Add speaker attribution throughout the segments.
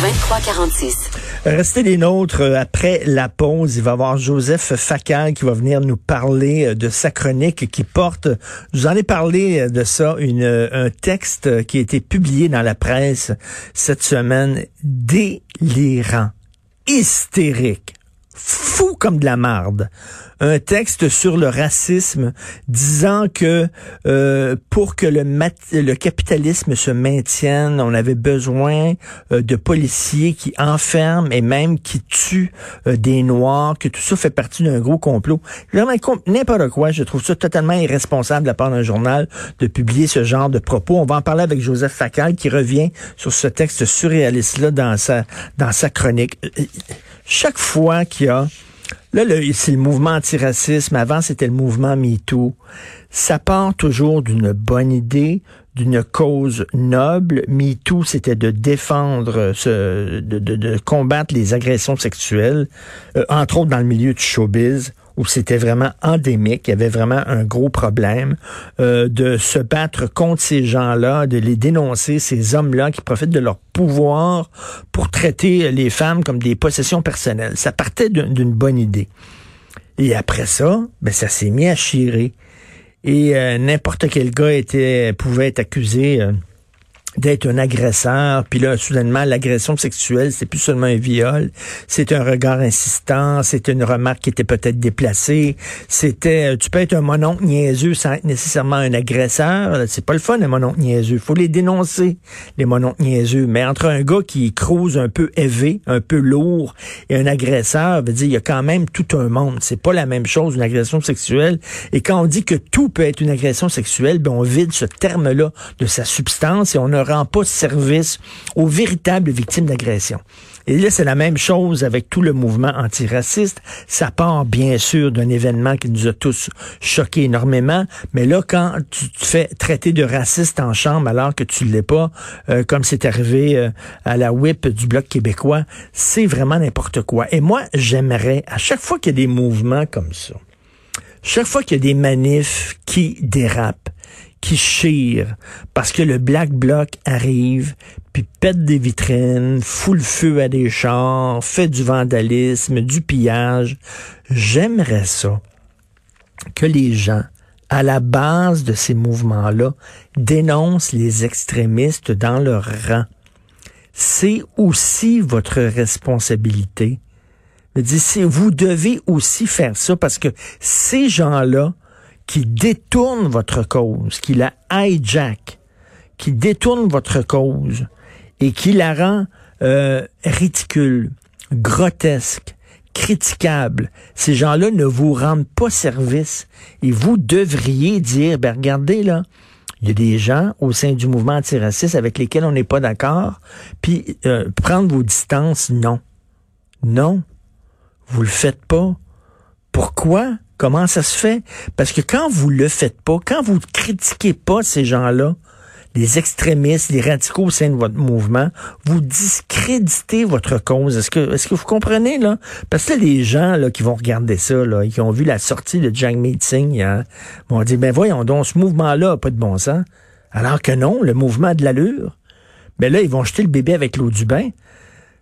Speaker 1: 2346.
Speaker 2: Restez les nôtres euh, après la pause. Il va y avoir Joseph Facal qui va venir nous parler euh, de sa chronique qui porte, je vous en ai parlé euh, de ça, une, un texte qui a été publié dans la presse cette semaine, délirant, hystérique, fou comme de la marde un texte sur le racisme disant que euh, pour que le, le capitalisme se maintienne, on avait besoin euh, de policiers qui enferment et même qui tuent euh, des Noirs, que tout ça fait partie d'un gros complot. N'importe quoi. Je trouve ça totalement irresponsable de la part d'un journal de publier ce genre de propos. On va en parler avec Joseph Facal qui revient sur ce texte surréaliste-là dans sa, dans sa chronique. Chaque fois qu'il y a Là, c'est le mouvement antiracisme. Avant, c'était le mouvement MeToo. Ça part toujours d'une bonne idée, d'une cause noble. MeToo, c'était de défendre, ce, de, de, combattre les agressions sexuelles, euh, entre autres dans le milieu du showbiz où c'était vraiment endémique, il y avait vraiment un gros problème, euh, de se battre contre ces gens-là, de les dénoncer, ces hommes-là qui profitent de leur pouvoir pour traiter les femmes comme des possessions personnelles. Ça partait d'une bonne idée. Et après ça, ben ça s'est mis à chirer. Et euh, n'importe quel gars était pouvait être accusé. Euh, d'être un agresseur, puis là, soudainement, l'agression sexuelle, c'est plus seulement un viol, c'est un regard insistant, c'est une remarque qui était peut-être déplacée, c'était, euh, tu peux être un mononcle niaiseux sans être nécessairement un agresseur, c'est pas le fun, un mononcle niaiseux, faut les dénoncer, les mononcles niaiseux, mais entre un gars qui crouse un peu élevé, un peu lourd, et un agresseur, veut dire, il y a quand même tout un monde, c'est pas la même chose, une agression sexuelle, et quand on dit que tout peut être une agression sexuelle, ben on vide ce terme-là de sa substance et on ne rend pas service aux véritables victimes d'agression. Et là, c'est la même chose avec tout le mouvement antiraciste. Ça part bien sûr d'un événement qui nous a tous choqués énormément, mais là, quand tu te fais traiter de raciste en chambre alors que tu ne l'es pas, euh, comme c'est arrivé euh, à la whip du Bloc québécois, c'est vraiment n'importe quoi. Et moi, j'aimerais, à chaque fois qu'il y a des mouvements comme ça, chaque fois qu'il y a des manifs qui dérapent, qui chire parce que le Black Bloc arrive, puis pète des vitrines, fout le feu à des chars, fait du vandalisme, du pillage. J'aimerais ça que les gens, à la base de ces mouvements-là, dénoncent les extrémistes dans leur rang. C'est aussi votre responsabilité. Vous devez aussi faire ça parce que ces gens-là, qui détourne votre cause, qui la hijack, qui détourne votre cause et qui la rend euh, ridicule, grotesque, critiquable. Ces gens-là ne vous rendent pas service et vous devriez dire, ben regardez là, il y a des gens au sein du mouvement antiraciste avec lesquels on n'est pas d'accord, puis euh, prendre vos distances, non. Non. Vous le faites pas. Pourquoi? Comment ça se fait? Parce que quand vous le faites pas, quand vous critiquez pas ces gens-là, les extrémistes, les radicaux au sein de votre mouvement, vous discréditez votre cause. Est-ce que, est-ce que vous comprenez, là? Parce que les gens, là, qui vont regarder ça, là, qui ont vu la sortie de Jagmeet Singh, hein, vont dire, ben voyons donc, ce mouvement-là n'a pas de bon sens. Alors que non, le mouvement a de l'allure. Ben là, ils vont jeter le bébé avec l'eau du bain.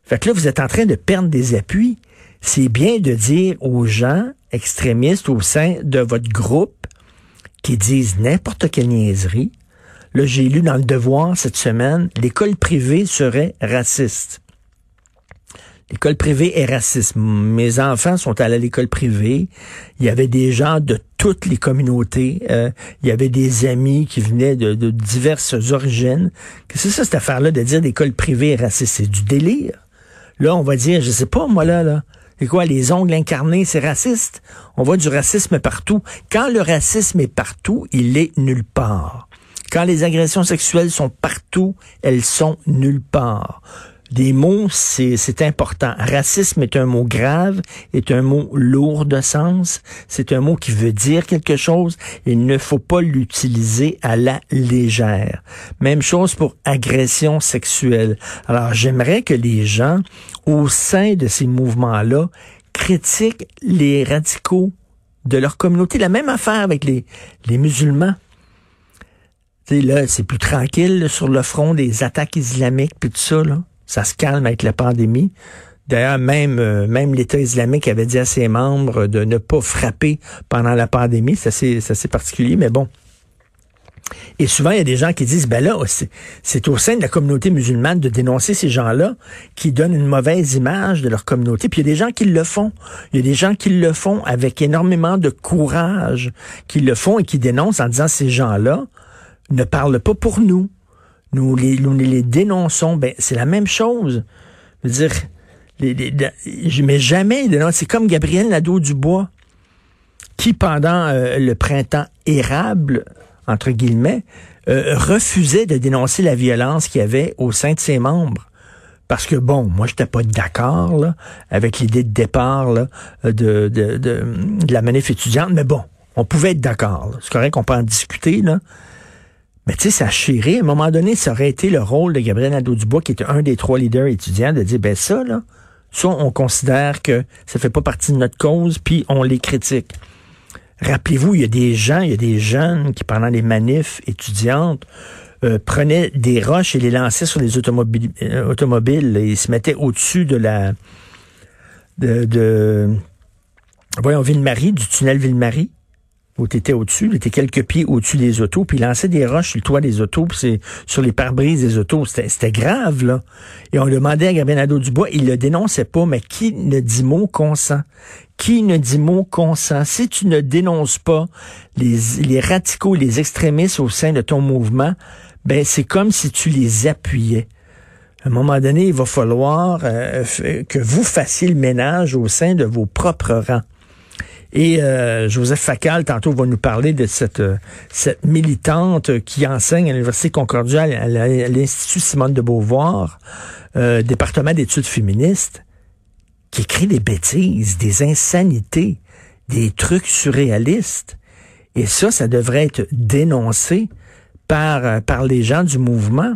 Speaker 2: Fait que là, vous êtes en train de perdre des appuis. C'est bien de dire aux gens, extrémistes au sein de votre groupe qui disent n'importe quelle niaiserie. Là, j'ai lu dans le Devoir cette semaine, l'école privée serait raciste. L'école privée est raciste. Mes enfants sont allés à l'école privée. Il y avait des gens de toutes les communautés. Euh, il y avait des amis qui venaient de, diverses origines. Qu'est-ce que c'est ça, cette affaire-là, de dire l'école privée est raciste? C'est du délire. Là, on va dire, je sais pas, moi, là, là, c'est quoi, les ongles incarnés, c'est raciste? On voit du racisme partout. Quand le racisme est partout, il est nulle part. Quand les agressions sexuelles sont partout, elles sont nulle part. Des mots, c'est important. Racisme est un mot grave, est un mot lourd de sens. C'est un mot qui veut dire quelque chose. Il ne faut pas l'utiliser à la légère. Même chose pour agression sexuelle. Alors, j'aimerais que les gens, au sein de ces mouvements-là, critiquent les radicaux de leur communauté. La même affaire avec les, les musulmans. sais, là, c'est plus tranquille sur le front des attaques islamiques puis tout ça. Là. Ça se calme avec la pandémie. D'ailleurs, même, euh, même l'État islamique avait dit à ses membres de ne pas frapper pendant la pandémie. C'est assez, particulier, mais bon. Et souvent, il y a des gens qui disent, ben là, c'est au sein de la communauté musulmane de dénoncer ces gens-là qui donnent une mauvaise image de leur communauté. Puis il y a des gens qui le font. Il y a des gens qui le font avec énormément de courage, qui le font et qui dénoncent en disant, ces gens-là ne parlent pas pour nous nous les, nous les dénonçons, ben, c'est la même chose. Je veux dire, les, je mets jamais, c'est comme Gabriel Nadeau-Dubois, qui pendant euh, le printemps érable, entre guillemets, euh, refusait de dénoncer la violence qu'il y avait au sein de ses membres. Parce que bon, moi j'étais pas d'accord avec l'idée de départ de, de, la manif étudiante, mais bon, on pouvait être d'accord. C'est correct qu'on peut en discuter, là. Mais tu sais, ça chéré. À un moment donné, ça aurait été le rôle de Gabriel Nadeau-Dubois, qui était un des trois leaders étudiants, de dire, ben ça, là, ça, on considère que ça fait pas partie de notre cause, puis on les critique. Rappelez-vous, il y a des gens, il y a des jeunes qui, pendant les manifs étudiantes, euh, prenaient des roches et les lançaient sur les automobiles, euh, automobiles et ils se mettaient au-dessus de la... de, de voyons, Ville-Marie, du tunnel Ville-Marie où tu étais au-dessus, tu étais quelques pieds au-dessus des autos, puis il lançait des roches sur le toit des autos, puis sur les pare-brises des autos. C'était grave, là. Et on demandait à Gabriel Nadeau-Dubois, il le dénonçait pas, mais qui ne dit mot consent? Qui ne dit mot consent? Si tu ne dénonces pas les, les radicaux, les extrémistes au sein de ton mouvement, ben c'est comme si tu les appuyais. À un moment donné, il va falloir euh, que vous fassiez le ménage au sein de vos propres rangs. Et euh, Joseph Facal, tantôt, va nous parler de cette, euh, cette militante qui enseigne à l'Université Concordia, à l'Institut Simone de Beauvoir, euh, département d'études féministes, qui écrit des bêtises, des insanités, des trucs surréalistes. Et ça, ça devrait être dénoncé par, par les gens du mouvement,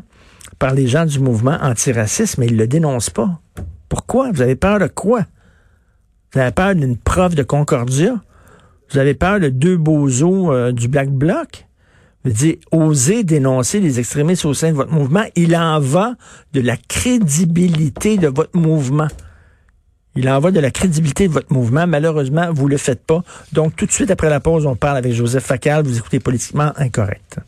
Speaker 2: par les gens du mouvement antiraciste, mais ils le dénoncent pas. Pourquoi? Vous avez peur de quoi? Vous avez peur d'une prof de Concordia? Vous avez peur de deux bozos euh, du Black Bloc? Vous dites, osez dénoncer les extrémistes au sein de votre mouvement. Il en va de la crédibilité de votre mouvement. Il en va de la crédibilité de votre mouvement. Malheureusement, vous le faites pas. Donc, tout de suite après la pause, on parle avec Joseph Facal. Vous écoutez Politiquement Incorrect.